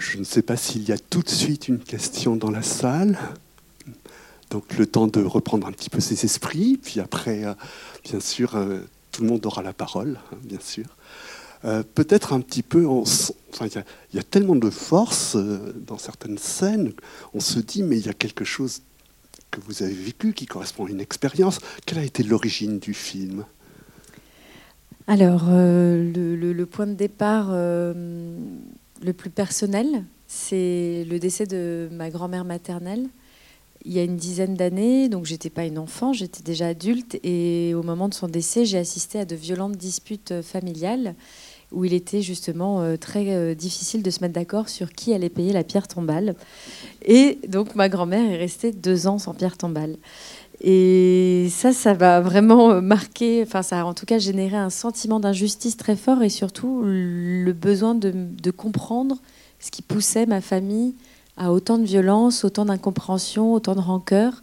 Je ne sais pas s'il y a tout de suite une question dans la salle. Donc le temps de reprendre un petit peu ses esprits, puis après, euh, bien sûr, euh, tout le monde aura la parole, hein, bien sûr. Euh, peut-être un petit peu, il y, a tellement de force dans certaines scènes, on se dit, mais il y a quelque chose que vous avez vécu qui correspond à une expérience. Quelle a été l'origine du film? Alors, le, point de départ le plus personnel, c'est le décès de ma grand-mère maternelle il y a une dizaine d'années, donc j'étais pas une enfant, j'étais déjà adulte, et au moment de son décès, j'ai assisté à de violentes disputes familiales où il était justement euh, très euh, difficile de se mettre d'accord sur qui allait payer la pierre tombale. Et donc ma grand-mère est restée deux ans sans pierre tombale. Et ça, ça va vraiment marquer, enfin ça a en tout cas généré un sentiment d'injustice très fort et surtout le besoin de, comprendre ce qui poussait ma famille à autant de violence, autant d'incompréhension, autant de rancœur.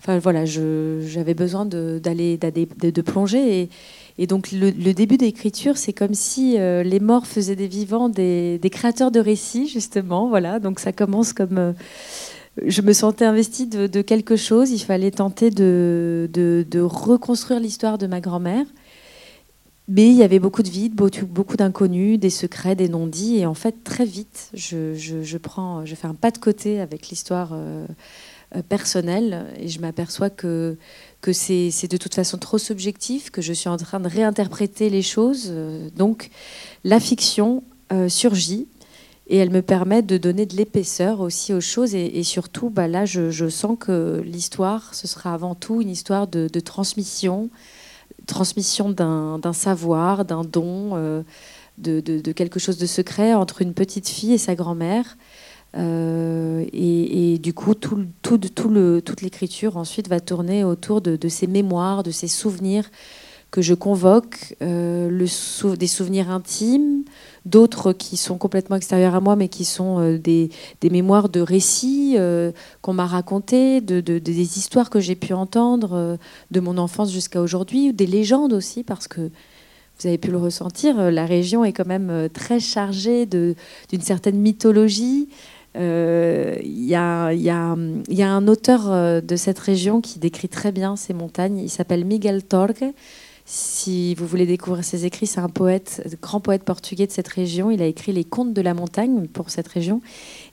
Enfin voilà, j'avais besoin d'aller de, plonger. Et, donc le, début d'écriture, c'est comme si euh, les morts faisaient des vivants, des, des, créateurs de récits, justement. Voilà, donc ça commence comme... Euh, je me sentais investie de, quelque chose. Il fallait tenter de, reconstruire l'histoire de ma grand-mère. Mais il y avait beaucoup de vide, beaucoup d'inconnus, des secrets, des non-dits. Et en fait, très vite, je, fais un pas de côté avec l'histoire euh, euh, personnelle et je m'aperçois que, que c'est de toute façon trop subjectif, que je suis en train de réinterpréter les choses. Euh, donc, la fiction surgit et elle me permet de donner de l'épaisseur aussi aux choses. Et, surtout, bah, là, je, sens que l'histoire, ce sera avant tout une histoire de, de transmission transmission d'un savoir, d'un don, euh, de, quelque chose de secret entre une petite fille et sa grand-mère. Euh, et, du coup, tout, tout, tout le, toute l'écriture ensuite va tourner autour de, ces mémoires, de ces souvenirs que je convoque, euh, des souvenirs intimes, d'autres qui sont complètement extérieurs à moi, mais qui sont euh, des, mémoires de récits euh, qu'on m'a racontés, de, des histoires que j'ai pu entendre euh, de mon enfance jusqu'à aujourd'hui, ou des légendes aussi, parce que vous avez pu le ressentir, la région est quand même très chargée d'une certaine mythologie. Il y, a, y, y, a, un auteur de cette région qui décrit très bien ces montagnes, il s'appelle Miguel Torque. Si vous voulez découvrir ses écrits, c'est un poète, grand poète portugais de cette région. Il a écrit les contes de la montagne pour cette région.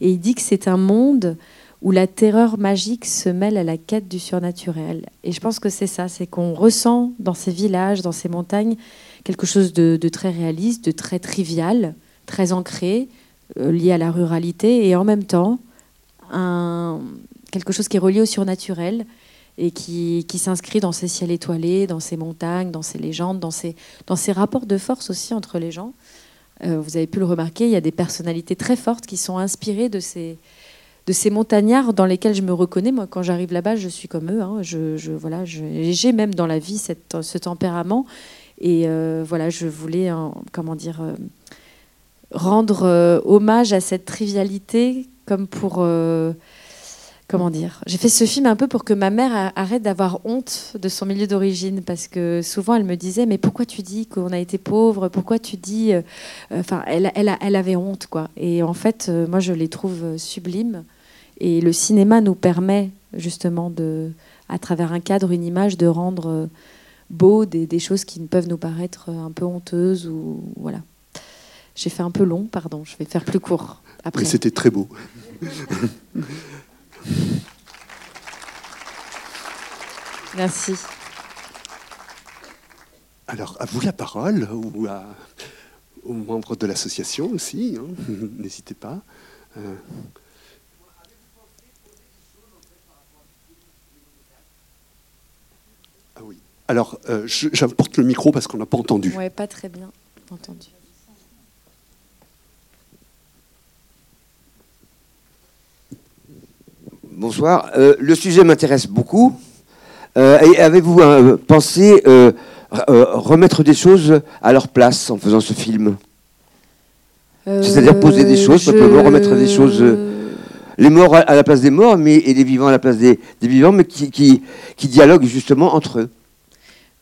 Et il dit que c'est un monde où la terreur magique se mêle à la quête du surnaturel. Et je pense que c'est ça, c'est qu'on ressent dans ces villages, dans ces montagnes, quelque chose de, très réaliste, de très trivial, très ancré, euh, lié à la ruralité, et en même temps, quelque chose qui est relié au surnaturel, et qui, s'inscrit dans ces ciels étoilés, dans ces montagnes, dans ces légendes, dans ces, dans ces rapports de force aussi entre les gens. Euh, vous avez pu le remarquer, il y a des personnalités très fortes qui sont inspirées de ces, de ces montagnards dans lesquels je me reconnais. Moi, quand j'arrive là-bas, je suis comme eux. Hein. Je, voilà, j'ai même dans la vie cette, ce tempérament. Et euh, voilà, je voulais, comment dire, euh, rendre hommage à cette trivialité comme pour comment dire? J'ai fait ce film un peu pour que ma mère arrête d'avoir honte de son milieu d'origine, parce que souvent elle me disait mais pourquoi tu dis qu'on a été pauvre? Pourquoi tu dis euh, Enfin, elle, elle, elle, avait honte quoi. Et en fait, euh, moi je les trouve sublimes. Et le cinéma nous permet justement de, à travers un cadre, une image, de rendre euh, beau des, des choses qui peuvent nous paraître un peu honteuses ou voilà. J'ai fait un peu long, pardon. Je vais faire plus court. Après. Mais c'était très beau. Merci. Alors, à vous la parole, ou aux membres de l'association aussi, hein. n'hésitez pas. Euh. Ah oui. Alors, euh, j'apporte le micro parce qu'on n'a pas entendu. Oui, pas très bien entendu. Bonsoir. Euh, le sujet m'intéresse beaucoup. Euh, avez-vous euh, pensé remettre des choses à leur place en faisant ce film? C'est-à-dire poser des choses, simplement remettre des choses. les morts à la place des morts, mais et les vivants à la place des, vivants, mais qui, qui, dialoguent justement entre eux.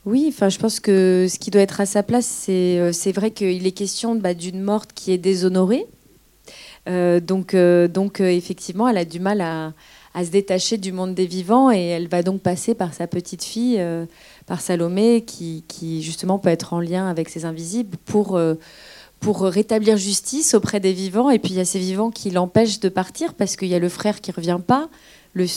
Oui, enfin, je pense que ce qui doit être à sa place, c'est vrai qu'il est question bah, d'une morte qui est déshonorée, donc, donc effectivement, elle a du mal à, se détacher du monde des vivants et elle va donc passer par sa petite fille, par Salomé, qui, justement peut être en lien avec ces invisibles pour pour rétablir justice auprès des vivants. Et puis il y a ces vivants qui l'empêchent de partir parce qu'il y a le frère qui revient pas,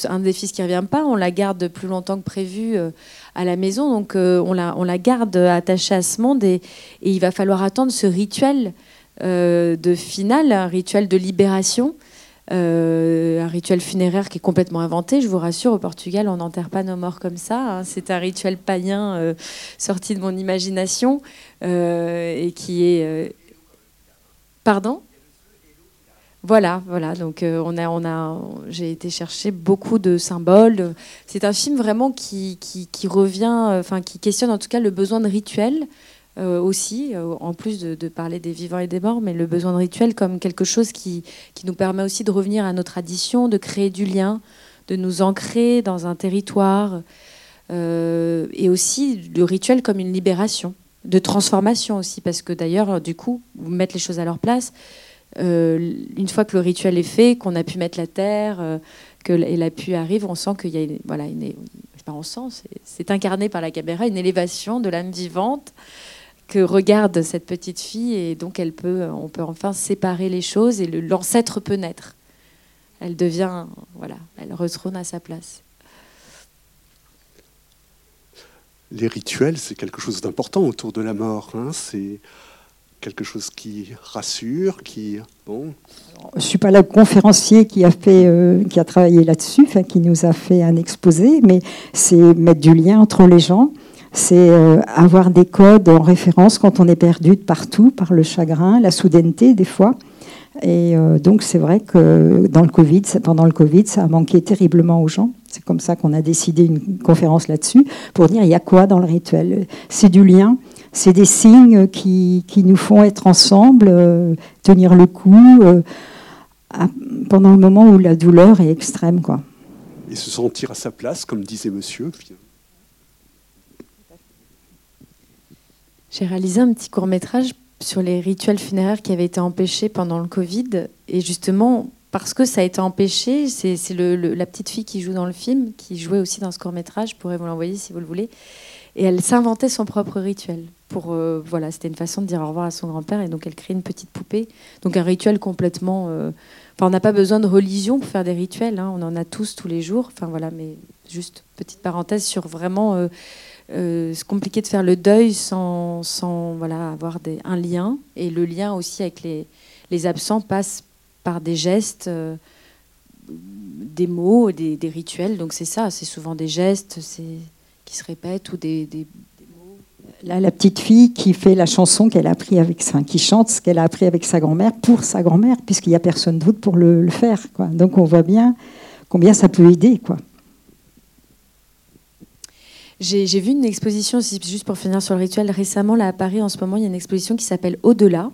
un des fils qui revient pas. On la garde plus longtemps que prévu euh, à la maison, donc euh, on, la, on la garde attachée à ce monde et, il va falloir attendre ce rituel euh, de finale, un rituel de libération. un rituel funéraire qui est complètement inventé. Je vous rassure, au Portugal, on n'enterre pas nos morts comme ça. Hein. C'est un rituel païen sorti de mon imagination et qui est Pardon? Voilà, voilà. Donc euh, on a, on a, j'ai été chercher beaucoup de symboles. C'est un film vraiment qui, qui, revient, euh, enfin qui questionne en tout cas le besoin de rituel euh, aussi, en plus de, parler des vivants et des morts, mais le besoin de rituel comme quelque chose qui, qui nous permet aussi de revenir à nos traditions, de créer du lien, de nous ancrer dans un territoire, et aussi le rituel comme une libération de transformation aussi, parce que d'ailleurs, du coup, mettre les choses à leur place, euh, une fois que le rituel est fait, qu'on a pu mettre la terre, euh, que la pluie arrive, on sent qu'il y a une, voilà, une, pas on sent, c'est incarné par la caméra, une élévation de l'âme vivante que regarde cette petite fille et donc elle peut, on peut enfin séparer les choses et l'ancêtre peut naître. Elle devient, voilà, elle retrône à sa place. les rituels, c'est quelque chose d'important autour de la mort. Hein. C'est quelque chose qui rassure, qui bon. Je ne suis pas le conférencier qui a fait, euh, qui a travaillé là-dessus, qui nous a fait un exposé, mais c'est mettre du lien entre les gens. C'est euh, avoir des codes en référence quand on est perdu de partout par le chagrin, la soudaineté des fois. Et euh, donc c'est vrai que dans le Covid, pendant le Covid, ça a manqué terriblement aux gens. C'est comme ça qu'on a décidé une conférence là-dessus pour dire il y a quoi dans le rituel? C'est du lien, c'est des signes qui, qui, nous font être ensemble, euh, tenir le coup pendant le moment où la douleur est extrême, quoi. Et se sentir à sa place, comme disait Monsieur. J'ai réalisé un petit court métrage sur les rituels funéraires qui avaient été empêchés pendant le Covid. Et justement, parce que ça a été empêché, c'est la petite fille qui joue dans le film, qui jouait aussi dans ce court métrage, je pourrais vous l'envoyer si vous le voulez. Et elle s'inventait son propre rituel. Pour, euh, voilà, c'était une façon de dire au revoir à son grand-père. Et donc elle crée une petite poupée. Donc un rituel complètement. Euh, enfin, on n'a pas besoin de religion pour faire des rituels. Hein. on en a tous tous les jours. Enfin voilà, mais juste petite parenthèse sur vraiment. Euh, euh, c'est compliqué de faire le deuil sans, voilà, avoir un lien. Et le lien aussi avec les, les absents passe par des gestes, euh, des mots, des, rituels. Donc c'est ça, c'est souvent des gestes qui se répètent ou des, des. Là, la petite fille qui fait la chanson qu'elle a appris avec sa, qui chante ce qu'elle a appris avec sa grand-mère pour sa grand-mère, puisqu'il n'y a personne d'autre pour le, faire. Donc on voit bien combien ça peut aider. Quoi. J'ai vu une exposition, juste pour finir sur le rituel, récemment là à Paris en ce moment, il y a une exposition qui s'appelle Au-delà.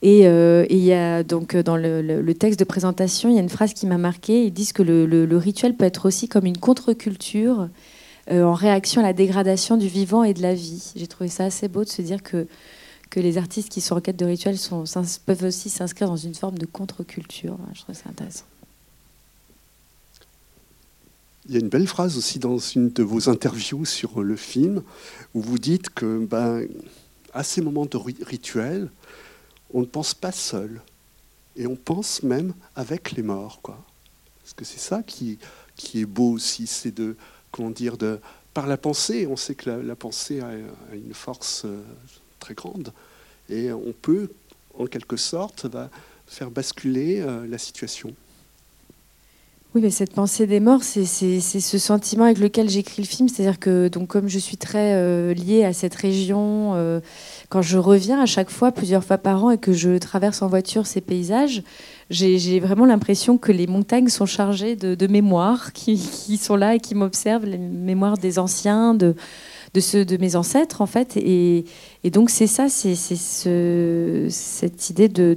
Et, euh, il y a donc euh, dans le, texte de présentation, il y a une phrase qui m'a marquée. Ils disent que le, rituel peut être aussi comme une contre-culture euh, en réaction à la dégradation du vivant et de la vie. J'ai trouvé ça assez beau de se dire que, que les artistes qui sont en quête de rituels peuvent aussi s'inscrire dans une forme de contre-culture. Je trouve ça intéressant. Il y a une belle phrase aussi dans une de vos interviews sur le film où vous dites que ben, à ces moments de rituel, on ne pense pas seul et on pense même avec les morts. Quoi. Parce que c'est ça qui, qui est beau aussi, c'est de, comment dire, de, par la pensée, on sait que la, pensée a, une force euh, très grande et on peut, en quelque sorte, faire basculer euh, la situation. Oui, mais cette pensée des morts, c'est ce sentiment avec lequel j'écris le film. C'est-à-dire que, donc, comme je suis très euh, liée à cette région, euh, quand je reviens à chaque fois, plusieurs fois par an, et que je traverse en voiture ces paysages, j'ai vraiment l'impression que les montagnes sont chargées de, mémoires qui, sont là et qui m'observent, les mémoires des anciens, de, de ceux de mes ancêtres, en fait. Et, donc, c'est ça, c'est ce, cette idée de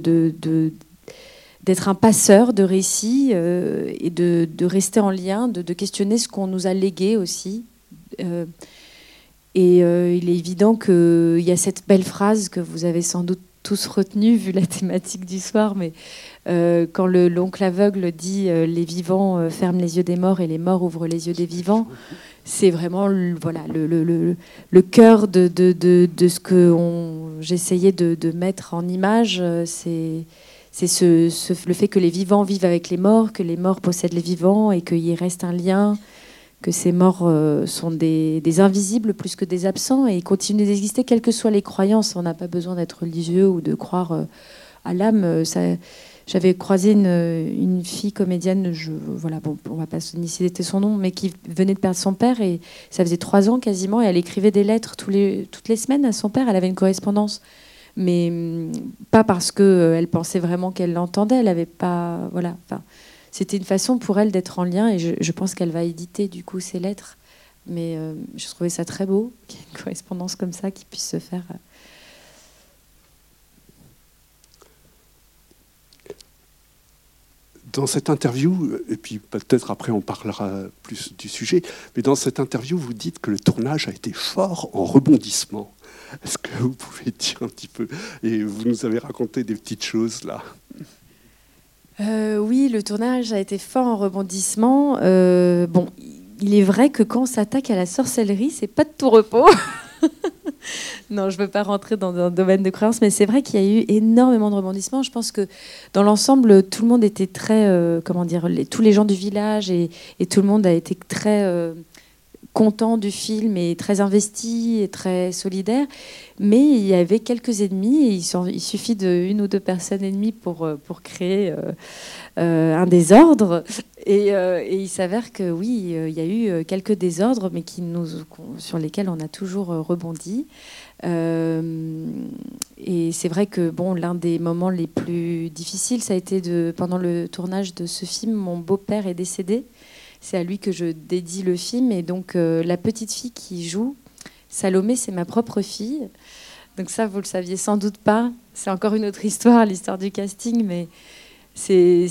d'être un passeur de récits euh, et de, rester en lien, de, questionner ce qu'on nous a légué aussi. Euh, et euh, il est évident qu'il y a cette belle phrase que vous avez sans doute tous retenu vu la thématique du soir, mais quand l'oncle aveugle dit les vivants ferment les yeux des morts et les morts ouvrent les yeux des vivants, c'est vraiment voilà, le, le, le, cœur de, de, ce que j'essayais de, mettre en image. C'est c'est ce, le fait que les vivants vivent avec les morts, que les morts possèdent les vivants et qu'il y reste un lien, que ces morts euh, sont des, invisibles plus que des absents et continuent d'exister quelles que soient les croyances. On n'a pas besoin d'être religieux ou de croire euh, à l'âme. J'avais croisé une, fille comédienne, je, voilà, bon, on va pas citer son nom, mais qui venait de perdre son père et ça faisait trois ans quasiment et elle écrivait des lettres toutes les semaines à son père. Elle avait une correspondance mais hum, pas parce qu'elle euh, pensait vraiment qu'elle l'entendait. Elle avait pas, voilà. Enfin, c'était une façon pour elle d'être en lien, et je, pense qu'elle va éditer du coup ses lettres. Mais euh, je trouvais ça très beau qu'il y ait une correspondance comme ça qui puisse se faire. Dans cette interview, et puis peut-être après on parlera plus du sujet, mais dans cette interview, vous dites que le tournage a été fort en rebondissement. Est-ce que vous pouvez dire un petit peu Et vous nous avez raconté des petites choses là? Euh, oui, le tournage a été fort en rebondissement. Euh, bon, il est vrai que quand on s'attaque à la sorcellerie, c'est pas de tout repos. non, je ne veux pas rentrer dans un domaine de croyance, mais c'est vrai qu'il y a eu énormément de rebondissements. Je pense que dans l'ensemble, tout le monde était très, euh, comment dire, tous les gens du village et, tout le monde a été très content du film et très investi et très solidaire. Mais il y avait quelques ennemis et il, suffit d'une ou deux personnes ennemies pour, euh, pour créer euh, euh, un désordre. Et, il s'avère que oui, il y a eu quelques désordres, mais qui nous, sur lesquels on a toujours rebondi. et c'est vrai que bon, l'un des moments les plus difficiles, ça a été de, pendant le tournage de ce film, mon beau-père est décédé. C'est à lui que je dédie le film. Et donc, euh, la petite fille qui joue, Salomé, c'est ma propre fille. Donc ça, vous le saviez sans doute pas. C'est encore une autre histoire, l'histoire du casting, mais c'était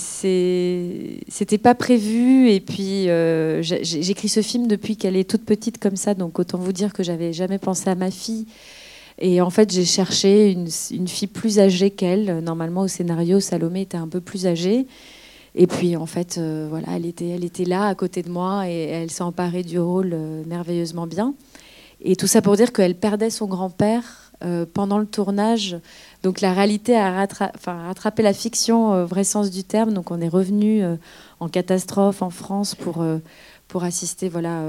pas prévu. Et puis, euh, j'écris ce film depuis qu'elle est toute petite comme ça. Donc, autant vous dire que j'avais jamais pensé à ma fille. Et en fait, j'ai cherché une, une, fille plus âgée qu'elle. Normalement, au scénario, Salomé était un peu plus âgée. Et puis en fait, euh, voilà, elle était, elle était là à côté de moi et elle s'est emparée du rôle euh, merveilleusement bien. Et tout ça pour dire qu'elle perdait son grand-père euh, pendant le tournage. Donc la réalité a rattrapé la fiction vrai sens du terme. Donc on est revenu en catastrophe en France pour, pour assister voilà,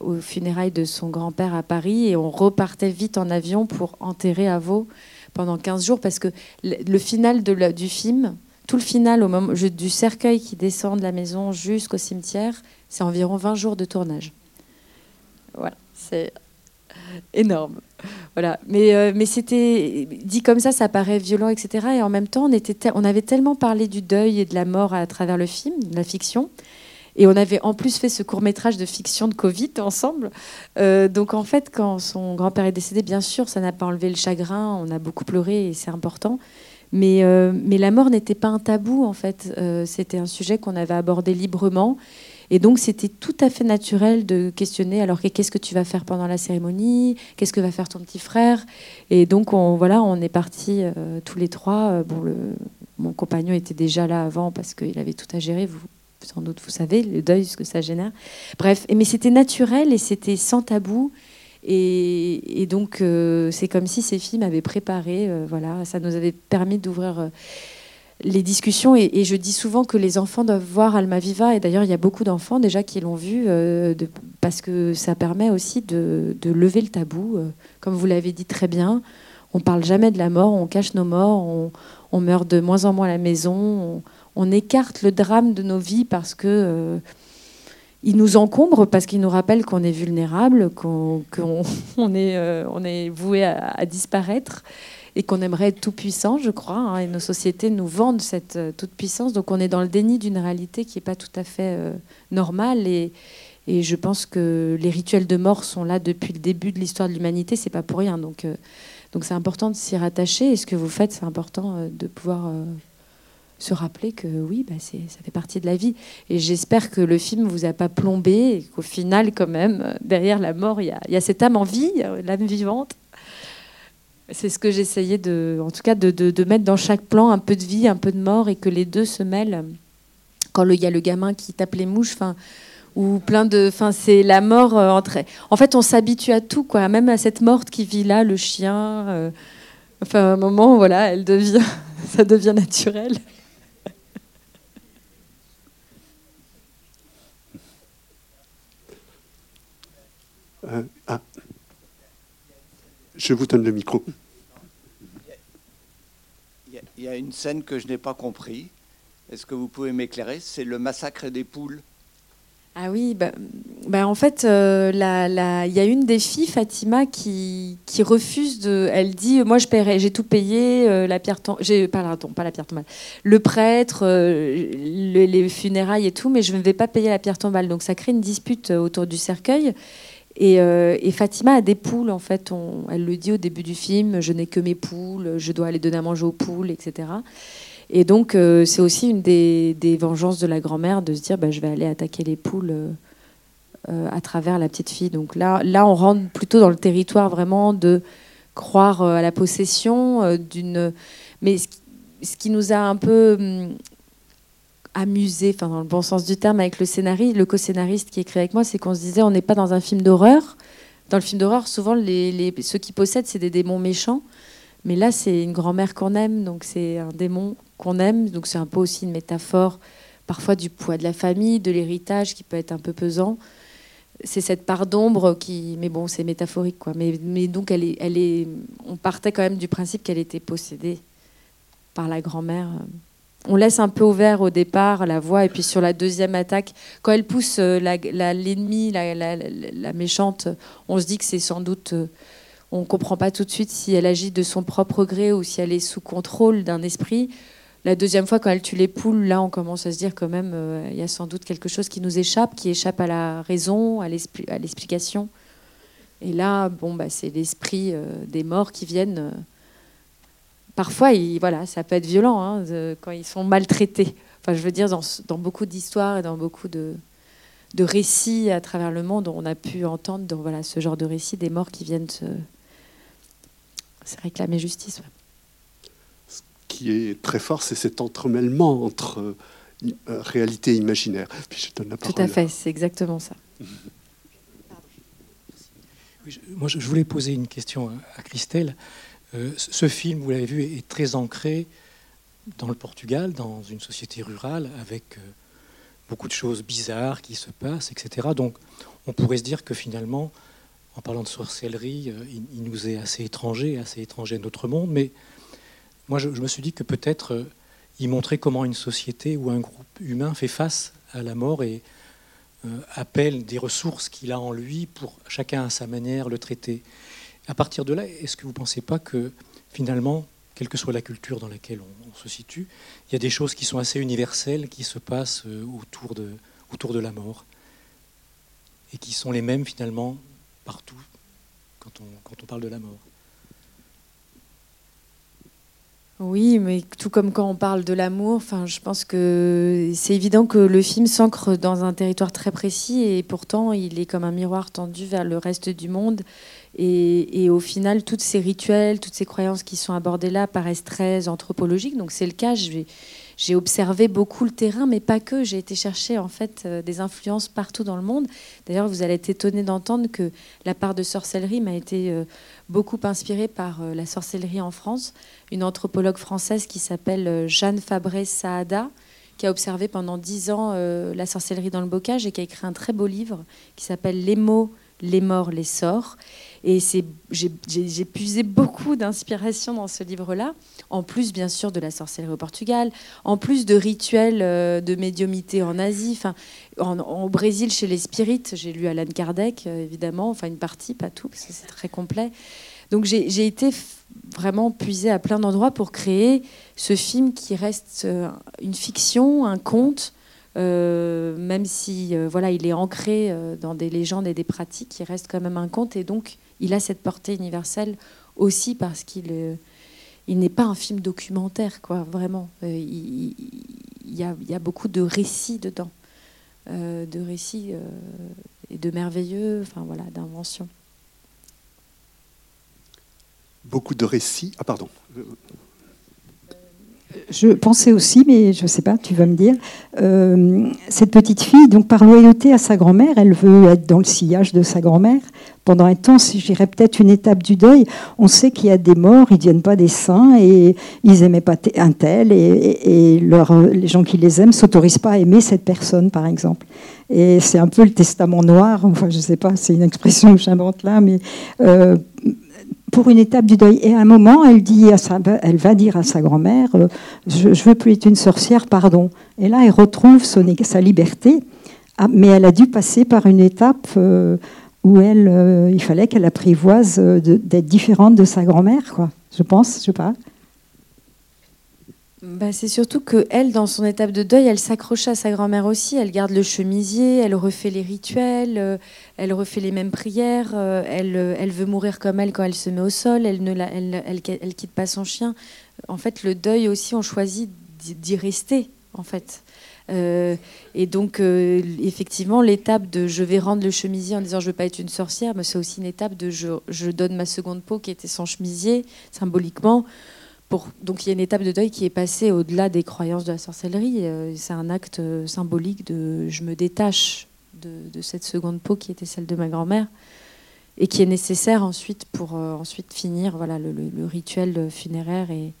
aux funérailles de son grand-père à Paris. Et on repartait vite en avion pour enterrer à Vaux pendant 15 jours parce que le, final du film tout le final, au moment du cercueil qui descend de la maison jusqu'au cimetière, c'est environ 20 jours de tournage. Voilà, c'est énorme. Voilà. Mais, euh, mais c'était dit comme ça, ça paraît violent, etc. Et en même temps, on, était on avait tellement parlé du deuil et de la mort à travers le film, la fiction. Et on avait en plus fait ce court métrage de fiction de Covid ensemble. Euh, donc en fait, quand son grand-père est décédé, bien sûr, ça n'a pas enlevé le chagrin. On a beaucoup pleuré et c'est important. Mais, euh, mais la mort n'était pas un tabou, en fait. Euh, c'était un sujet qu'on avait abordé librement. Et donc, c'était tout à fait naturel de questionner alors qu'est-ce que tu vas faire pendant la cérémonie? Qu'est-ce que va faire ton petit frère? Et donc, on, voilà, on est partis euh, tous les trois. Bon, mon compagnon était déjà là avant parce qu'il avait tout à gérer. Sans doute, vous savez, le deuil, ce que ça génère. Bref, mais c'était naturel et c'était sans tabou. Et, donc, euh, c'est comme si ces films avaient préparé, euh, voilà, ça nous avait permis d'ouvrir euh, les discussions. Et, je dis souvent que les enfants doivent voir Alma Viva. Et d'ailleurs, il y a beaucoup d'enfants déjà qui l'ont vu, parce que ça permet aussi de, lever le tabou. comme vous l'avez dit très bien, on parle jamais de la mort, on cache nos morts, on, meurt de moins en moins à la maison, on, on, écarte le drame de nos vies parce que il nous encombre parce qu'il nous rappelle qu'on est vulnérable, qu'on est, euh, est voué à, disparaître et qu'on aimerait être tout puissant, je crois. Hein, et nos sociétés nous vendent cette euh, toute puissance. Donc on est dans le déni d'une réalité qui n'est pas tout à fait euh, normale. Et, et, je pense que les rituels de mort sont là depuis le début de l'histoire de l'humanité. C'est pas pour rien. Donc donc c'est important de s'y rattacher. Et ce que vous faites, c'est important de pouvoir se rappeler que oui, bah ça fait partie de la vie. Et j'espère que le film vous a pas plombé qu'au final, quand même, derrière la mort, il y a, cette âme en vie, l'âme vivante. C'est ce que j'essayais de, en tout cas, de, mettre dans chaque plan un peu de vie, un peu de mort, et que les deux se mêlent. Quand il y a le gamin qui tape les mouches, ou plein de, enfin, c'est la mort euh, entre. En fait, on s'habitue à tout, quoi, même à cette morte qui vit là, le chien. Euh, enfin, à un moment, voilà, elle devient, ça devient naturel. Euh, ah. Je vous donne le micro. Il y a une scène que je n'ai pas compris. Est-ce que vous pouvez m'éclairer? C'est le massacre des poules. Ah oui, bah, bah en fait, euh, il y a une des filles, Fatima, qui, qui, refuse de. Elle dit Moi, je paierai, j'ai tout payé, euh, la pierre j'ai pas, pas la pierre tombale, le prêtre, euh, les funérailles et tout, mais je ne vais pas payer la pierre tombale. Donc ça crée une dispute autour du cercueil. Euh, et, Fatima a des poules, en fait. elle le dit au début du film je n'ai que mes poules, je dois aller donner à manger aux poules, etc. Et donc, euh, c'est aussi une des, vengeances de la grand-mère de se dire bah, je vais aller attaquer les poules euh, à travers la petite fille. Donc là, là, on rentre plutôt dans le territoire vraiment de croire à la possession d'une. Mais ce qui nous a un peu hum, amusé, enfin dans le bon sens du terme, avec le scénariste, le co-scénariste qui écrit avec moi, c'est qu'on se disait on n'est pas dans un film d'horreur. Dans le film d'horreur, souvent les, ceux qui possèdent c'est des démons méchants, mais là c'est une grand-mère qu'on aime, donc c'est un démon qu'on aime, donc c'est un peu aussi une métaphore parfois du poids de la famille, de l'héritage qui peut être un peu pesant. C'est cette part d'ombre qui, mais bon, c'est métaphorique quoi. Mais, donc elle est, elle est, on partait quand même du principe qu'elle était possédée par la grand-mère on laisse un peu ouvert au départ la voie, et puis sur la deuxième attaque, quand elle pousse euh, l'ennemi, la, méchante, on se dit que c'est sans doute. Euh, on ne comprend pas tout de suite si elle agit de son propre gré ou si elle est sous contrôle d'un esprit. La deuxième fois, quand elle tue les poules, là, on commence à se dire quand même, euh, il y a sans doute quelque chose qui nous échappe, qui échappe à la raison, à l'explication. Et là, bon, bah, c'est l'esprit des morts qui viennent parfois, voilà, ça peut être violent hein, quand ils sont maltraités. Enfin, je veux dire, dans, beaucoup d'histoires et dans beaucoup de, récits à travers le monde, on a pu entendre dans voilà, ce genre de récits des morts qui viennent se, réclamer justice. Ce qui est très fort, c'est cet entremêlement entre euh, réalité et imaginaire. Puis je donne la parole. Tout à fait, c'est exactement ça. moi, je voulais poser une question à Christelle. Euh, ce film, vous l'avez vu, est très ancré dans le Portugal, dans une société rurale, avec euh, beaucoup de choses bizarres qui se passent, etc. Donc on pourrait se dire que finalement, en parlant de sorcellerie, euh, il, nous est assez étranger, assez étranger à notre monde. Mais moi, je, me suis dit que peut-être il montrait comment une société ou un groupe humain fait face à la mort et appelle des ressources qu'il a en lui pour chacun à sa manière le traiter. À partir de là, est-ce que vous ne pensez pas que finalement, quelle que soit la culture dans laquelle on, se situe, il y a des choses qui sont assez universelles qui se passent euh, autour de, la mort et qui sont les mêmes finalement partout quand on, parle de la mort? Oui, mais tout comme quand on parle de l'amour, je pense que c'est évident que le film s'ancre dans un territoire très précis et pourtant il est comme un miroir tendu vers le reste du monde et, au final, toutes ces rituels, toutes ces croyances qui sont abordées là paraissent très anthropologiques. Donc c'est le cas. J'ai observé beaucoup le terrain, mais pas que. J'ai été chercher en fait euh, des influences partout dans le monde. D'ailleurs, vous allez être étonné d'entendre que la part de sorcellerie m'a été euh, beaucoup inspirée par euh, la sorcellerie en France. Une anthropologue française qui s'appelle Jeanne Fabré Saada, qui a observé pendant dix ans la sorcellerie dans le bocage et qui a écrit un très beau livre qui s'appelle Les mots, les morts, les sorts. Et j'ai puisé beaucoup d'inspiration dans ce livre-là, en plus bien sûr de la sorcellerie au Portugal, en plus de rituels euh, de médiumité en Asie, enfin, en, au Brésil chez les spirites, j'ai lu Alan Kardec euh, évidemment, enfin une partie, pas tout, parce que c'est très complet. Donc j'ai été vraiment puisée à plein d'endroits pour créer ce film qui reste euh, une fiction, un conte, même si voilà, il est ancré dans des légendes et des pratiques, il reste quand même un conte et donc il a cette portée universelle aussi parce qu'il euh, il n'est pas un film documentaire, quoi, vraiment. Euh, il, y a, beaucoup de récits dedans, euh, de récits et de merveilleux, enfin voilà, d'inventions. beaucoup de récits. Ah, pardon. Je pensais aussi, mais je ne sais pas, tu vas me dire, euh, cette petite fille, donc par loyauté à sa grand-mère, elle veut être dans le sillage de sa grand-mère. Pendant un temps, si j'irais peut-être une étape du deuil, on sait qu'il y a des morts, ils ne viennent pas des saints et ils n'aimaient pas un tel et, les gens qui les aiment s'autorisent pas à aimer cette personne, par exemple. Et c'est un peu le testament noir, je ne sais pas, c'est une expression que j'invente là, mais euh, pour une étape du deuil. Et à un moment, elle, dit à sa, elle va dire à sa grand-mère euh, Je ne veux plus être une sorcière, pardon. Et là, elle retrouve sa liberté, ah, mais elle a dû passer par une étape euh, où elle, euh, il fallait qu'elle apprivoise d'être différente de sa grand-mère, quoi. Je pense, je sais pas. Bah, c'est surtout que elle, dans son étape de deuil, elle s'accroche à sa grand-mère aussi. Elle garde le chemisier, elle refait les rituels, euh, elle refait les mêmes prières. Euh, elle, euh, elle veut mourir comme elle quand elle se met au sol. Elle ne, quitte pas son chien. En fait, le deuil aussi, on choisit d'y rester, en fait. et donc, effectivement, l'étape de je vais rendre le chemisier en disant je veux pas être une sorcière, mais c'est aussi une étape de je, je donne ma seconde peau qui était son chemisier, symboliquement donc il y a une étape de deuil qui est passée au-delà des croyances de la sorcellerie. Euh, c'est un acte euh, symbolique de je me détache de, cette seconde peau qui était celle de ma grand-mère et qui est nécessaire ensuite pour euh, ensuite finir voilà le, rituel funéraire et,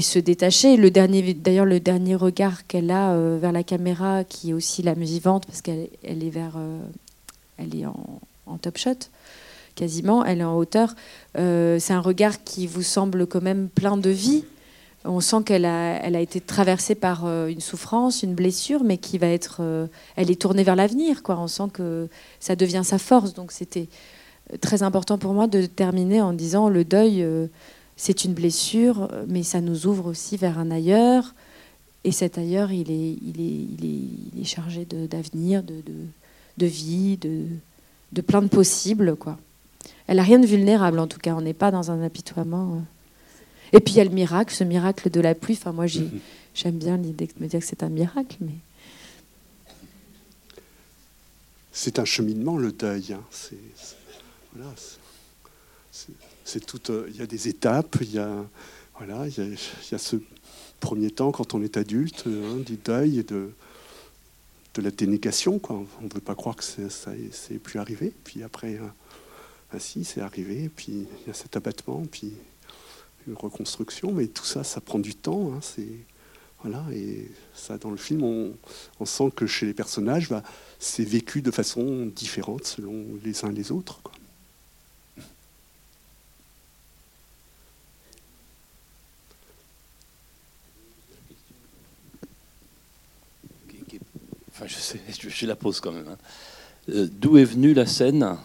se détacher. Le d'ailleurs, le dernier regard qu'elle a vers la caméra, qui est aussi la vivante, parce qu'elle elle est vers, elle est en, en top shot quasiment, elle est en hauteur. Euh, c'est un regard qui vous semble quand même plein de vie. On sent qu'elle a, été traversée par euh, une souffrance, une blessure, mais qui va être, euh, elle est tournée vers l'avenir. Quoi. On sent que ça devient sa force. Donc c'était très important pour moi de terminer en disant le deuil, c'est une blessure, mais ça nous ouvre aussi vers un ailleurs. Et cet ailleurs, il est, chargé d'avenir, de, vie, de, de plein de possibles. Quoi. Elle n'a rien de vulnérable, en tout cas. On n'est pas dans un apitoiement. Euh. Et puis il y a le miracle, ce miracle de la pluie. Enfin, moi, j'aime bien l'idée de me dire que c'est un miracle, mais. C'est un cheminement, le deuil. Hein. C'est, voilà, c'est, tout. Euh, il y a des étapes. Il y a, voilà, il y a, ce premier temps quand on est adulte, hein, du deuil et de, de la dénégation. Quoi. On ne veut pas croire que ça, ça plus arrivé. Puis après. Hein, ah si, c'est arrivé, puis il y a cet abattement, puis une reconstruction, mais tout ça, ça prend du temps. Hein, c'est voilà, et ça, dans le film, on, sent que chez les personnages, bah, c'est vécu de façon différente selon les uns les autres. Enfin, je sais, je, la pose quand même. Hein. Euh, d'où est venue la scène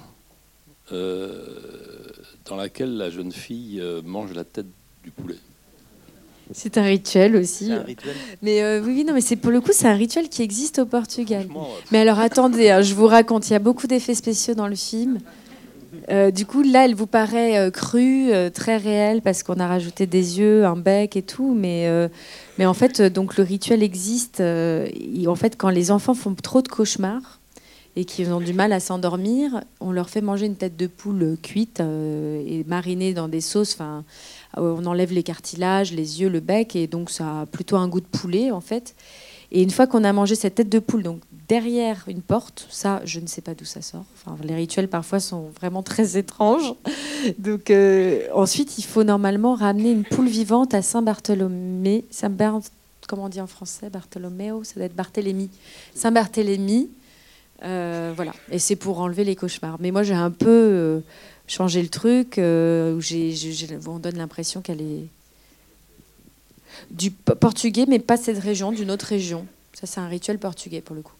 dans laquelle la jeune fille euh, mange la tête du poulet. C'est un rituel aussi. Mais euh, oui, non, mais c'est pour le coup, c'est un rituel qui existe au Portugal. Mais alors attendez, hein, je vous raconte, il y a beaucoup d'effets spéciaux dans le film. du coup, là, elle vous paraît crue, très réelle, parce qu'on a rajouté des yeux, un bec et tout. Mais, mais en fait, donc le rituel existe. en fait, quand les enfants font trop de cauchemars, et qui ont du mal à s'endormir, on leur fait manger une tête de poule cuite euh, et marinée dans des sauces. Enfin, euh, on enlève les cartilages, les yeux, le bec, et donc ça a plutôt un goût de poulet en fait. Et une fois qu'on a mangé cette tête de poule, donc derrière une porte, ça, je ne sais pas d'où ça sort. Enfin, les rituels parfois sont vraiment très étranges. Donc euh, ensuite, il faut normalement ramener une poule vivante à Saint-Bartholomé. Saint comment on dit en français? Bartholoméo, ça doit être Barthélemy. Saint-Barthélemy euh, voilà. Et c'est pour enlever les cauchemars. Mais moi, j'ai un peu euh, changé le truc. Euh, où on donne l'impression qu'elle est du portugais, mais pas cette région, d'une autre région. Ça, c'est un rituel portugais pour le coup.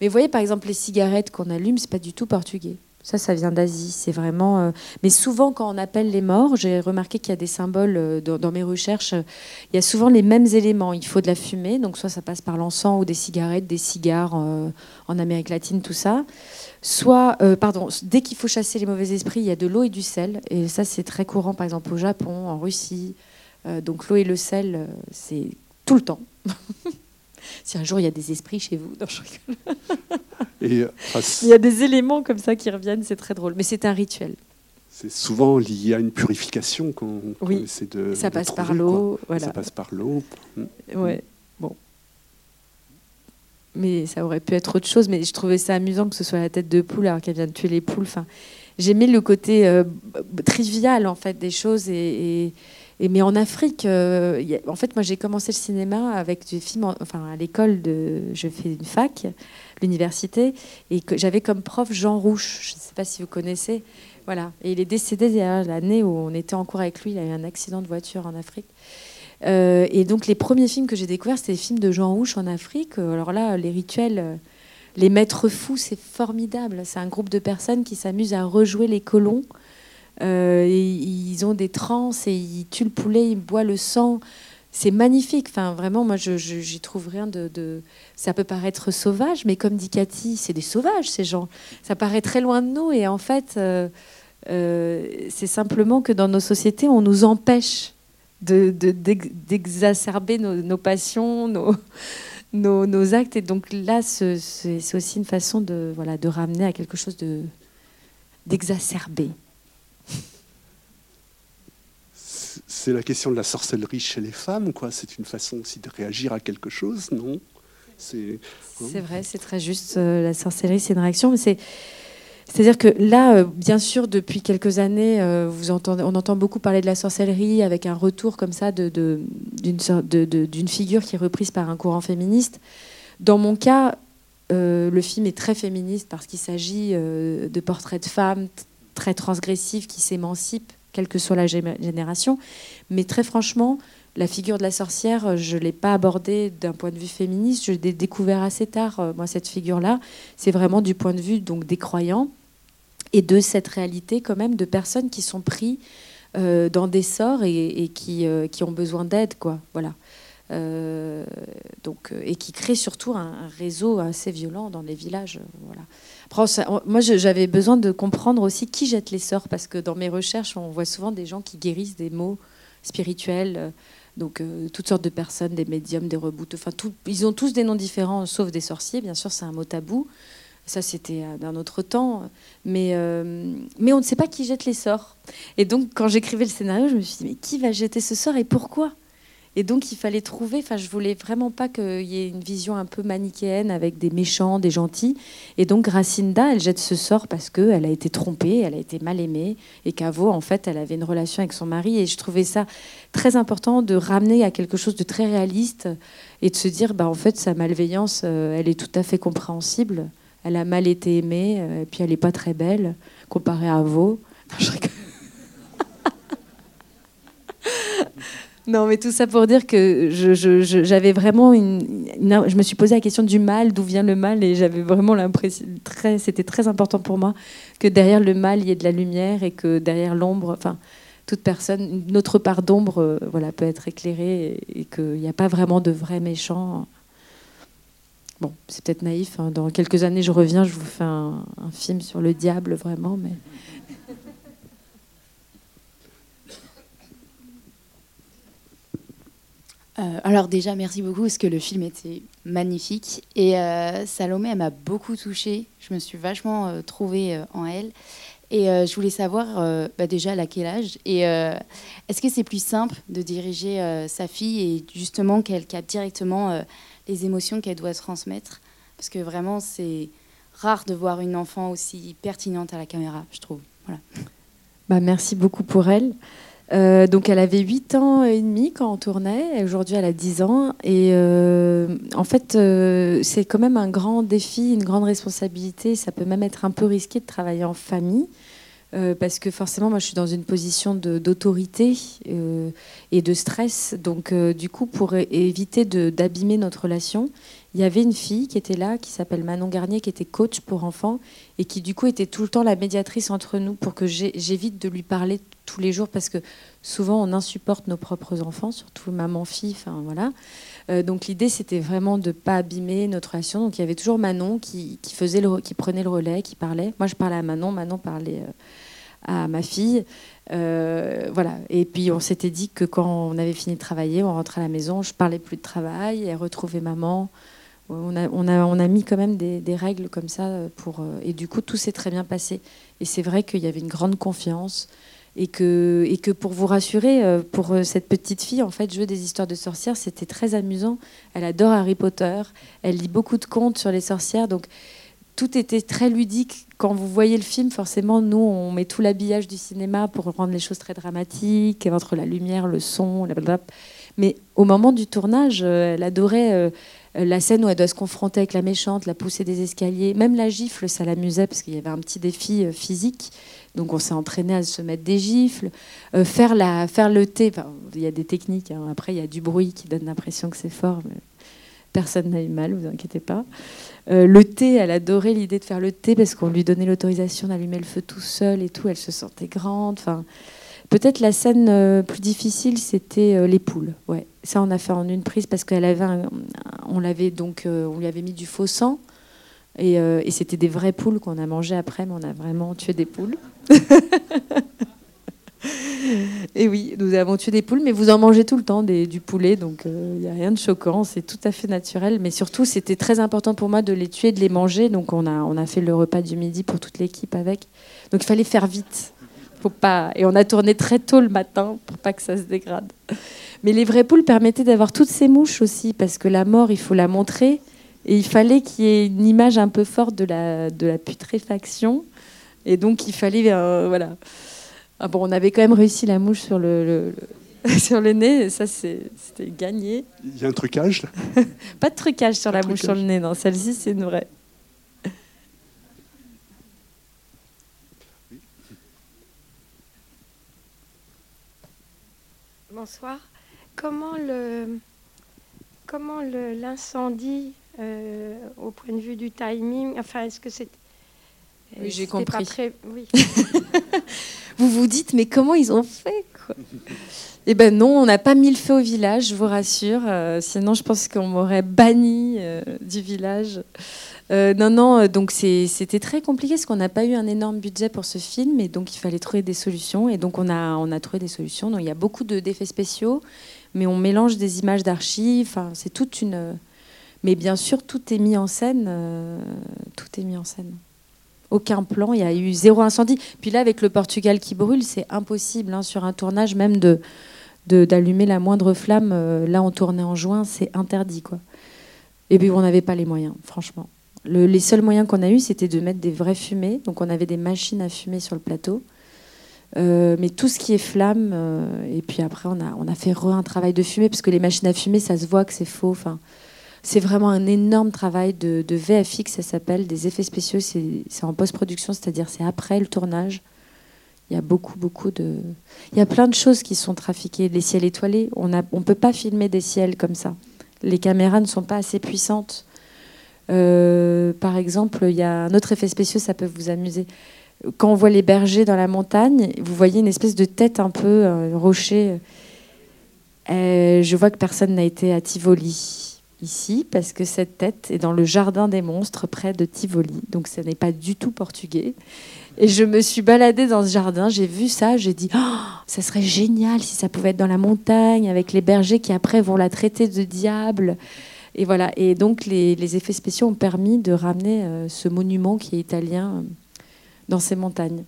Mais vous voyez, par exemple, les cigarettes qu'on allume, c'est pas du tout portugais. Ça, ça vient d'Asie. C'est vraiment. Euh, mais souvent, quand on appelle les morts, j'ai remarqué qu'il y a des symboles euh, dans, mes recherches. il y a souvent les mêmes éléments. Il faut de la fumée, donc soit ça passe par l'encens ou des cigarettes, des cigares euh, en Amérique latine, tout ça. Soit, pardon, dès qu'il faut chasser les mauvais esprits, il y a de l'eau et du sel. Et ça, c'est très courant, par exemple, au Japon, en Russie. donc l'eau et le sel, c'est tout le temps. si un jour il y a des esprits chez vous. Non, je Et, il y a des éléments comme ça qui reviennent, c'est très drôle. Mais c'est un rituel. C'est souvent lié à une purification qu'on Oui, essaie de. Ça de passe par l'eau. Voilà. Ça passe par l'eau. Mm. Ouais, bon. Mais ça aurait pu être autre chose. Mais je trouvais ça amusant que ce soit la tête de poule alors qu'elle vient de tuer les poules. Enfin, j'aimais le côté euh, trivial en fait des choses. Et, et- mais en Afrique, euh, en fait, moi j'ai commencé le cinéma avec des films. en- enfin, à l'école je fais une fac, l'université, et j'avais comme prof Jean Rouche. Je ne sais pas si vous connaissez. Voilà. Et il est décédé l'année où on était en cours avec lui. Il a eu un accident de voiture en Afrique. Euh, et donc les premiers films que j'ai découverts, c'était les films de Jean Rouche en Afrique. Euh, Alors là, les rituels, les maîtres fous, c'est formidable. C'est un groupe de personnes qui s'amusent à rejouer les colons. Euh, ils ont des transes et ils tuent le poulet, ils boivent le sang. C'est magnifique. Enfin, vraiment, moi, je, j'y trouve rien de, Ça peut paraître sauvage, mais comme dit Cathy, c'est des sauvages, ces gens. Ça paraît très loin de nous. Et en fait, euh, euh, c'est simplement que dans nos sociétés, on nous empêche de- de- d'ex- d'exacerber nos, passions, nos, actes. Et donc là, ce- c'est aussi une façon de, de ramener à quelque chose de d'exacerbé. C'est la question de la sorcellerie chez les femmes, quoi. C'est une façon aussi de réagir à quelque chose, non? C'est C'est vrai, c'est très juste. euh, la sorcellerie, c'est une réaction. Mais c'est, c'est-à-dire que là, euh, bien sûr, depuis quelques années, euh, on entend beaucoup parler de la sorcellerie avec un retour comme ça d'une, figure qui est reprise par un courant féministe. Dans mon cas, le film est très féministe parce qu'il s'agit de portraits de femmes très transgressifs qui s'émancipent, quelle que soit la gé- génération. Mais très franchement, la figure de la sorcière, euh, je ne l'ai pas abordée d'un point de vue féministe. Je l'ai découvert assez tard, euh, moi, cette figure-là. C'est vraiment du point de vue donc, des croyants et de cette réalité quand même de personnes qui sont pris euh, dans des sorts et, qui, qui ont besoin d'aide, quoi. Voilà. Donc, et qui créent surtout un, un réseau assez violent dans les villages. Voilà. Moi, j'avais besoin de comprendre aussi qui jette les sorts, parce que dans mes recherches, on voit souvent des gens qui guérissent des maux spirituels. euh, donc, euh, toutes sortes de personnes, des médiums, des reboots. Enfin, ils ont tous des noms différents, sauf des sorciers. Bien sûr, c'est un mot tabou. Ça, c'était euh, d'un autre temps. Mais, mais on ne sait pas qui jette les sorts. Et donc, quand j'écrivais le scénario, je me suis dit, mais qui va jeter ce sort et pourquoi? Et donc, il fallait trouver. Enfin, je voulais vraiment pas qu'il y ait une vision un peu manichéenne avec des méchants, des gentils. Et donc, Gracinda, elle jette ce sort parce qu'elle a été trompée, elle a été mal aimée. Et qu'Avo, en fait, elle avait une relation avec son mari. Et je trouvais ça très important de ramener à quelque chose de très réaliste et de se dire, bah, en fait, sa malveillance, euh, elle est tout à fait compréhensible. Elle a mal été aimée, euh, et puis elle n'est pas très belle comparée à Avo. Je rigole. Non, mais tout ça pour dire que je- je- j'avais vraiment une, Je me suis posé la question du mal, d'où vient le mal, et j'avais vraiment l'impression. C'était très important pour moi que derrière le mal, il y ait de la lumière et que derrière l'ombre, enfin, toute personne, une autre part d'ombre, euh, voilà, peut être éclairée et, et qu'il n'y a pas vraiment de vrais méchants. Bon, c'est peut-être naïf. hein. Dans quelques années, je reviens, je vous fais un, un film sur le diable, vraiment, mais. Euh, alors déjà, merci beaucoup parce que le film était magnifique. Et euh, Salomé, elle m'a beaucoup touchée. Je me suis vachement euh, trouvée en elle. Et je voulais savoir bah, déjà elle a quel âge? Et est-ce que c'est plus simple de diriger sa fille et justement qu'elle capte directement les émotions qu'elle doit transmettre? Parce que vraiment, c'est rare de voir une enfant aussi pertinente à la caméra, je trouve. Voilà. Bah, merci beaucoup pour elle. Euh, donc elle avait 8 ans et demi quand on tournait, aujourd'hui elle a 10 ans. Et euh, en fait, euh, c'est quand même un grand défi, une grande responsabilité. Ça peut même être un peu risqué de travailler en famille. parce que forcément, moi, je suis dans une position d'autorité et de stress. Donc, du coup, pour éviter d'abîmer notre relation, il y avait une fille qui était là, qui s'appelle Manon Garnier, qui était coach pour enfants et qui, du coup, était tout le temps la médiatrice entre nous pour que j'évite de lui parler tous les jours parce que souvent on insupporte nos propres enfants, surtout maman-fille, enfin voilà. Euh, donc l'idée c'était vraiment de pas abîmer notre relation. Donc il y avait toujours Manon qui, faisait qui prenait le relais, qui parlait. Moi je parlais à Manon, Manon parlait euh, à ma fille. Euh, voilà. Et puis on s'était dit que quand on avait fini de travailler, on rentrait à la maison, je parlais plus de travail, elle retrouvait maman. On a, on, a, on a mis quand même des, règles comme ça pour et du coup tout s'est très bien passé. Et c'est vrai qu'il y avait une grande confiance et que, et que pour vous rassurer, euh, pour euh, cette petite fille, en fait, jouer des histoires de sorcières, c'était très amusant. Elle adore Harry Potter, elle lit beaucoup de contes sur les sorcières, donc tout était très ludique. Quand vous voyez le film, forcément, nous, on met tout l'habillage du cinéma pour rendre les choses très dramatiques, entre la lumière, le son, blablabla. Mais au moment du tournage, euh, elle adorait la scène où elle doit se confronter avec la méchante, la pousser des escaliers. Même la gifle, ça l'amusait parce qu'il y avait un petit défi physique. Donc on s'est entraîné à se mettre des gifles, euh, faire, le thé. il y a des techniques. Hein. Après, il y a du bruit qui donne l'impression que c'est fort. Mais personne n'a eu mal, vous inquiétez pas. Euh, le thé, elle adorait l'idée de faire le thé parce qu'on lui donnait l'autorisation d'allumer le feu tout seul et tout. Elle se sentait grande. Enfin, peut-être la scène euh, plus difficile, c'était les poules. Ouais, ça on a fait en une prise parce qu'elle avait, on l'avait donc, on lui avait mis du faux sang. Et, et c'était des vraies poules qu'on a mangées après, mais on a vraiment tué des poules. Et oui, nous avons tué des poules, mais vous en mangez tout le temps du poulet, donc il euh, n'y a rien de choquant, c'est tout à fait naturel. Mais surtout, c'était très important pour moi de les tuer, de les manger, donc on a, on a fait le repas du midi pour toute l'équipe avec. Donc il fallait faire vite. Faut pas... Et on a tourné très tôt le matin pour pas que ça se dégrade. Mais les vraies poules permettaient d'avoir toutes ces mouches aussi, parce que la mort, il faut la montrer. Et il fallait qu'il y ait une image un peu forte de la, de la putréfaction. Et donc, il fallait. Euh, voilà. Ah bon, on avait quand même réussi la mouche sur le, sur le nez, et ça, c'était gagné. Il y a un trucage Pas de trucage sur la mouche sur le nez, non. Celle-ci, c'est une vraie. Bonsoir. Comment le comment l'incendie euh, au point de vue du timing, enfin, est-ce que c'est oui, j'ai compris. vous vous dites, mais comment ils ont fait quoi? Eh ben non, on n'a pas mis le feu au village, je vous rassure. Euh, sinon, je pense qu'on m'aurait banni euh, du village. Euh, non, non, donc c'était très compliqué parce qu'on n'a pas eu un énorme budget pour ce film et donc il fallait trouver des solutions. Et donc on a, trouvé des solutions. Donc il y a beaucoup d'effets spéciaux, mais on mélange des images d'archives. Enfin, c'est toute une. Mais bien sûr, tout est mis en scène. tout est mis en scène aucun plan, il y a eu zéro incendie. Puis là, avec le Portugal qui brûle, c'est impossible hein, sur un tournage même de d'allumer la moindre flamme. Euh, là, on tournait en juin, c'est interdit. quoi. Et puis, on n'avait pas les moyens, franchement. Les seuls moyens qu'on a eu, c'était de mettre des vraies fumées. Donc, on avait des machines à fumer sur le plateau. Euh, mais tout ce qui est flamme, euh, et puis après, on a, fait un travail de fumée, parce que les machines à fumer, ça se voit que c'est faux. Enfin, c'est vraiment un énorme travail de, VFX, ça s'appelle, des effets spéciaux, c'est en post-production, c'est-à-dire c'est après le tournage. Il y a beaucoup, beaucoup de... Il y a plein de choses qui sont trafiquées. Les ciels étoilés, on ne peut pas filmer des ciels comme ça. Les caméras ne sont pas assez puissantes. Euh, par exemple, il y a un autre effet spécial, ça peut vous amuser. Quand on voit les bergers dans la montagne, vous voyez une espèce de tête un peu un rocher. Euh, je vois que personne n'a été à Tivoli ici parce que cette tête est dans le jardin des monstres près de Tivoli. Donc ce n'est pas du tout portugais. Et je me suis baladée dans ce jardin, j'ai vu ça, j'ai dit oh, ça serait génial si ça pouvait être dans la montagne avec les bergers qui après vont la traiter de diable. Et voilà. Et donc les, effets spéciaux ont permis de ramener euh, ce monument qui est italien euh, dans ces montagnes.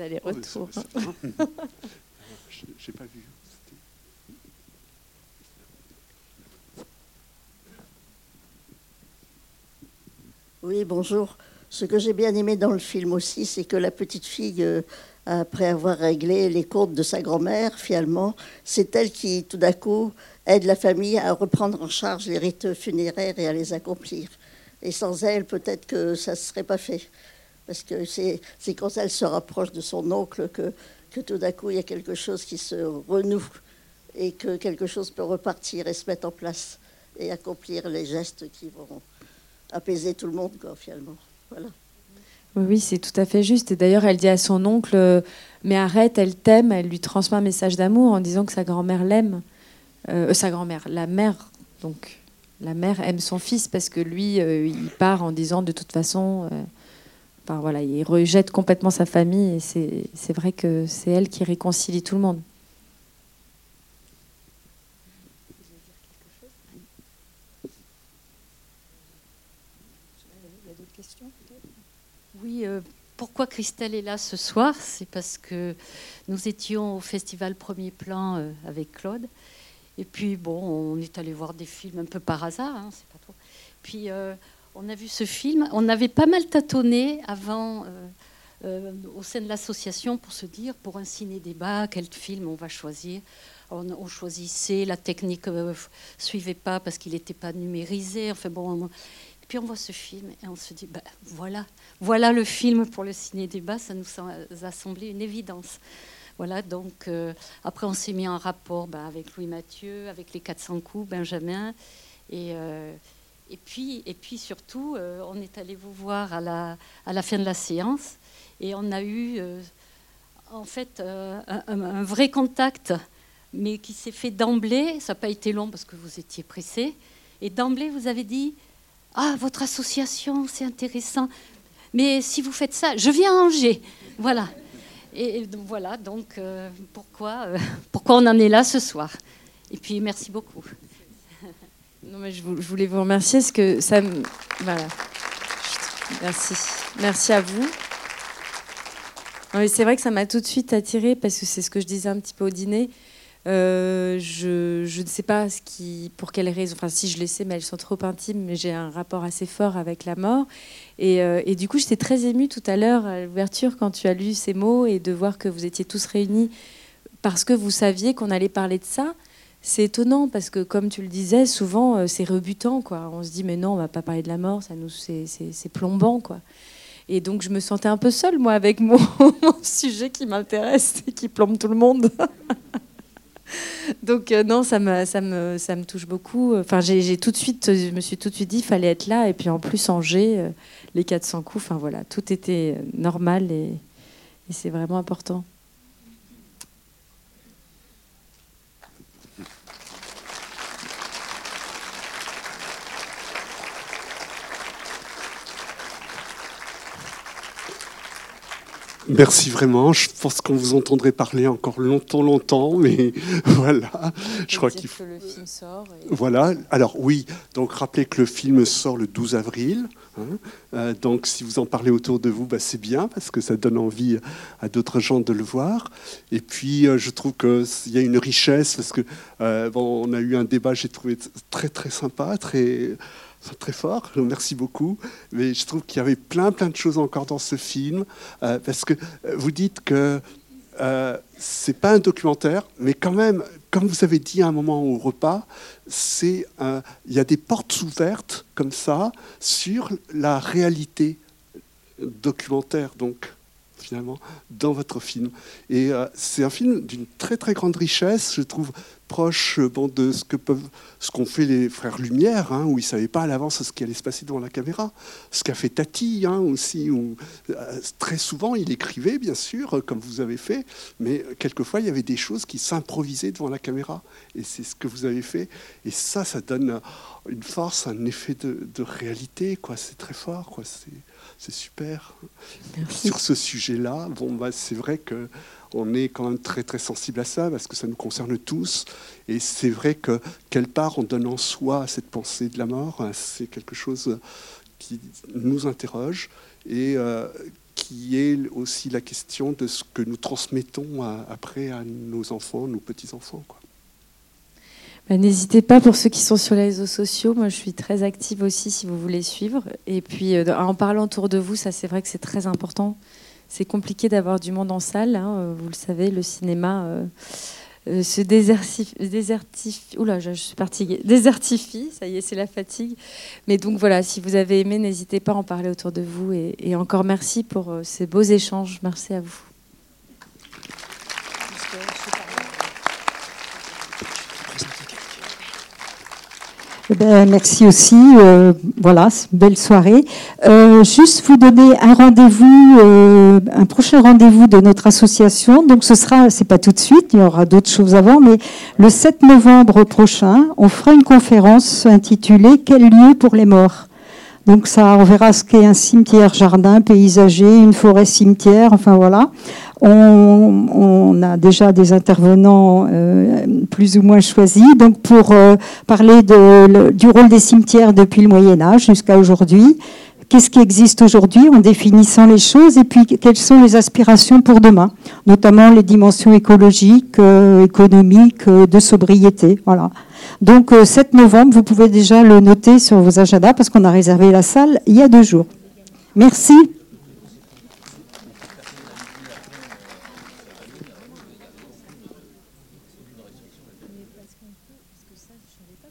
allers-retours. J'ai pas vu. Oui, bonjour. Ce que j'ai bien aimé dans le film aussi, c'est que la petite fille, euh, après avoir réglé les comptes de sa grand-mère, finalement, c'est elle qui, tout d'un coup, aide la famille à reprendre en charge les rites funéraires et à les accomplir. Et sans elle, peut-être que ça ne serait pas fait. Parce que c'est quand elle se rapproche de son oncle que, que tout d'un coup, il y a quelque chose qui se renoue et que quelque chose peut repartir et se mettre en place et accomplir les gestes qui vont apaiser tout le monde, finalement. Voilà. Oui, c'est tout à fait juste. Et d'ailleurs, elle dit à son oncle euh, Mais arrête, elle t'aime. Elle lui transmet un message d'amour en disant que sa grand-mère l'aime. Euh, euh, sa grand-mère, la mère, donc la mère aime son fils parce que lui, il part en disant De toute façon, Enfin, voilà, il rejette complètement sa famille et c'est vrai que c'est elle qui réconcilie tout le monde. Euh, pourquoi Christelle est là ce soir C'est parce que nous étions au festival Premier Plan euh, avec Claude. Et puis, bon, on est allé voir des films un peu par hasard, hein, c'est pas trop. Puis, euh, on a vu ce film. On avait pas mal tâtonné avant au sein de l'association pour se dire, pour un ciné-débat, quel film on va choisir. On, choisissait, la technique ne suivait pas parce qu'il n'était pas numérisé. Enfin bon, puis on voit ce film et on se dit, ben, voilà, voilà le film pour le ciné-débat, ça nous a semblé une évidence. Voilà, donc euh, après on s'est mis en rapport ben, avec Louis Mathieu, avec les 400 coups, Benjamin, et, euh, et, puis, et puis surtout, euh, on est allé vous voir à la, à la fin de la séance, et on a eu en fait un, un, vrai contact, mais qui s'est fait d'emblée, ça n'a pas été long parce que vous étiez pressé, et d'emblée vous avez dit, ah, votre association, c'est intéressant. Mais si vous faites ça, je viens à Angers. Voilà. Et, voilà, donc euh, pourquoi, euh, pourquoi on en est là ce soir? Et puis merci beaucoup. Non, mais je, voulais vous remercier parce que ça. Voilà. Merci. Merci à vous. C'est vrai que ça m'a tout de suite attiré parce que c'est ce que je disais un petit peu au dîner. Euh, je, ne sais pas pour quelles raisons, enfin si je les sais, mais elles sont trop intimes, mais j'ai un rapport assez fort avec la mort. Et, euh, et du coup, j'étais très émue tout à l'heure à l'ouverture quand tu as lu ces mots et de voir que vous étiez tous réunis parce que vous saviez qu'on allait parler de ça. C'est étonnant parce que, comme tu le disais, souvent euh, c'est rebutant. On se dit, mais non, on va pas parler de la mort, ça nous, c'est, plombant. Et donc, je me sentais un peu seule, moi, avec mon sujet qui m'intéresse et qui plombe tout le monde. Donc euh, non, ça me, ça, me, ça me touche beaucoup. Enfin, j'ai tout de suite, je me suis tout de suite dit, il fallait être là. Et puis en plus, Angers, euh, les 400 coups, enfin voilà, tout était normal et, et c'est vraiment important. Merci vraiment. Je pense qu'on vous entendrait parler encore longtemps, longtemps, mais voilà. Je crois qu'il faut. Que le film sort. Voilà. Alors oui. Donc rappelez que le film sort le 12 avril. Hein. Euh, donc si vous en parlez autour de vous, bah, c'est bien parce que ça donne envie à d'autres gens de le voir. Et puis euh, je trouve qu'il y a une richesse parce que euh, bon, on a eu un débat, j'ai trouvé très très sympa, très très fort, merci beaucoup. Mais je trouve qu'il y avait plein, plein de choses encore dans ce film, euh, parce que euh, vous dites que euh, c'est pas un documentaire, mais quand même, comme vous avez dit à un moment au repas, il y a des portes ouvertes comme ça sur la réalité documentaire, donc finalement, dans votre film. Et c'est un film d'une très très grande richesse, je trouve, proche euh, bon, de ce que peuvent, ce qu'ont fait les frères Lumière, hein, où ils savaient pas à l'avance ce qui allait se passer devant la caméra. Ce qu'a fait Tati hein, aussi, où euh, très souvent il écrivait, bien sûr, comme vous avez fait, mais quelquefois il y avait des choses qui s'improvisaient devant la caméra. Et c'est ce que vous avez fait. Et ça, ça donne une force, un effet de, réalité. Quoi. C'est très fort. Quoi. C'est, c'est super. Sur ce sujet-là, bon, bah, c'est vrai que on est quand même très très sensible à ça parce que ça nous concerne tous. Et c'est vrai que quelque part, en donnant soi à cette pensée de la mort, hein, c'est quelque chose qui nous interroge et euh, qui est aussi la question de ce que nous transmettons après à nos enfants, nos petits-enfants. Bah, n'hésitez pas pour ceux qui sont sur les réseaux sociaux. Moi, je suis très active aussi si vous voulez suivre. Et puis, euh, en parlant autour de vous, ça, c'est vrai que c'est très important c'est compliqué d'avoir du monde en salle. Hein, euh, vous le savez, le cinéma euh, euh, se désertifie. Oula, je, suis fatiguée. Désertifie, ça y est, c'est la fatigue. Mais donc voilà, si vous avez aimé, n'hésitez pas à en parler autour de vous. et encore merci pour ces beaux échanges. Merci à vous. Eh ben, merci aussi. Euh, voilà, belle soirée. Euh, juste vous donner un rendez-vous, euh, un prochain rendez-vous de notre association. Donc ce sera, c'est pas tout de suite, il y aura d'autres choses avant, mais le 7 novembre prochain, on fera une conférence intitulée Quel lieu pour les morts? Donc ça, on verra ce qu'est un cimetière jardin paysager, une forêt cimetière, enfin voilà. On, a déjà des intervenants euh, plus ou moins choisis. Donc pour euh, parler du rôle des cimetières depuis le Moyen Âge jusqu'à aujourd'hui, qu'est-ce qui existe aujourd'hui en définissant les choses et puis quelles sont les aspirations pour demain, notamment les dimensions écologiques, euh, économiques, de sobriété. Voilà. Donc 7 novembre, vous pouvez déjà le noter sur vos agendas parce qu'on a réservé la salle il y a deux jours. Merci.